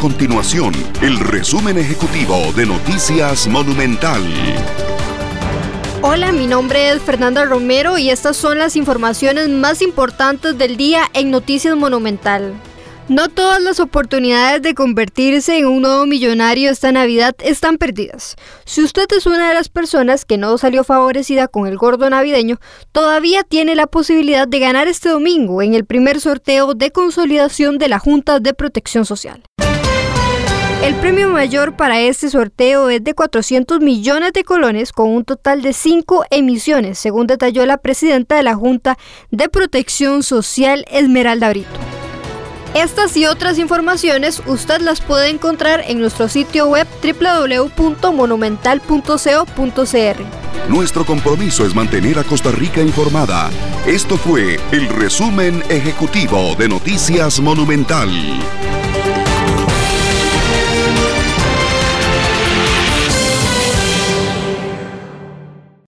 continuación el resumen ejecutivo de Noticias Monumental. Hola, mi nombre es Fernanda Romero y estas son las informaciones más importantes del día en Noticias Monumental. No todas las oportunidades de convertirse en un nuevo millonario esta Navidad están perdidas. Si usted es una de las personas que no salió favorecida con el gordo navideño, todavía tiene la posibilidad de ganar este domingo en el primer sorteo de consolidación de la Junta de Protección Social. El premio mayor para este sorteo es de 400 millones de colones con un total de 5 emisiones, según detalló la presidenta de la Junta de Protección Social, Esmeralda Brito. Estas y otras informaciones usted las puede encontrar en nuestro sitio web www.monumental.co.cr. Nuestro compromiso es mantener a Costa Rica informada. Esto fue el resumen ejecutivo de Noticias Monumental.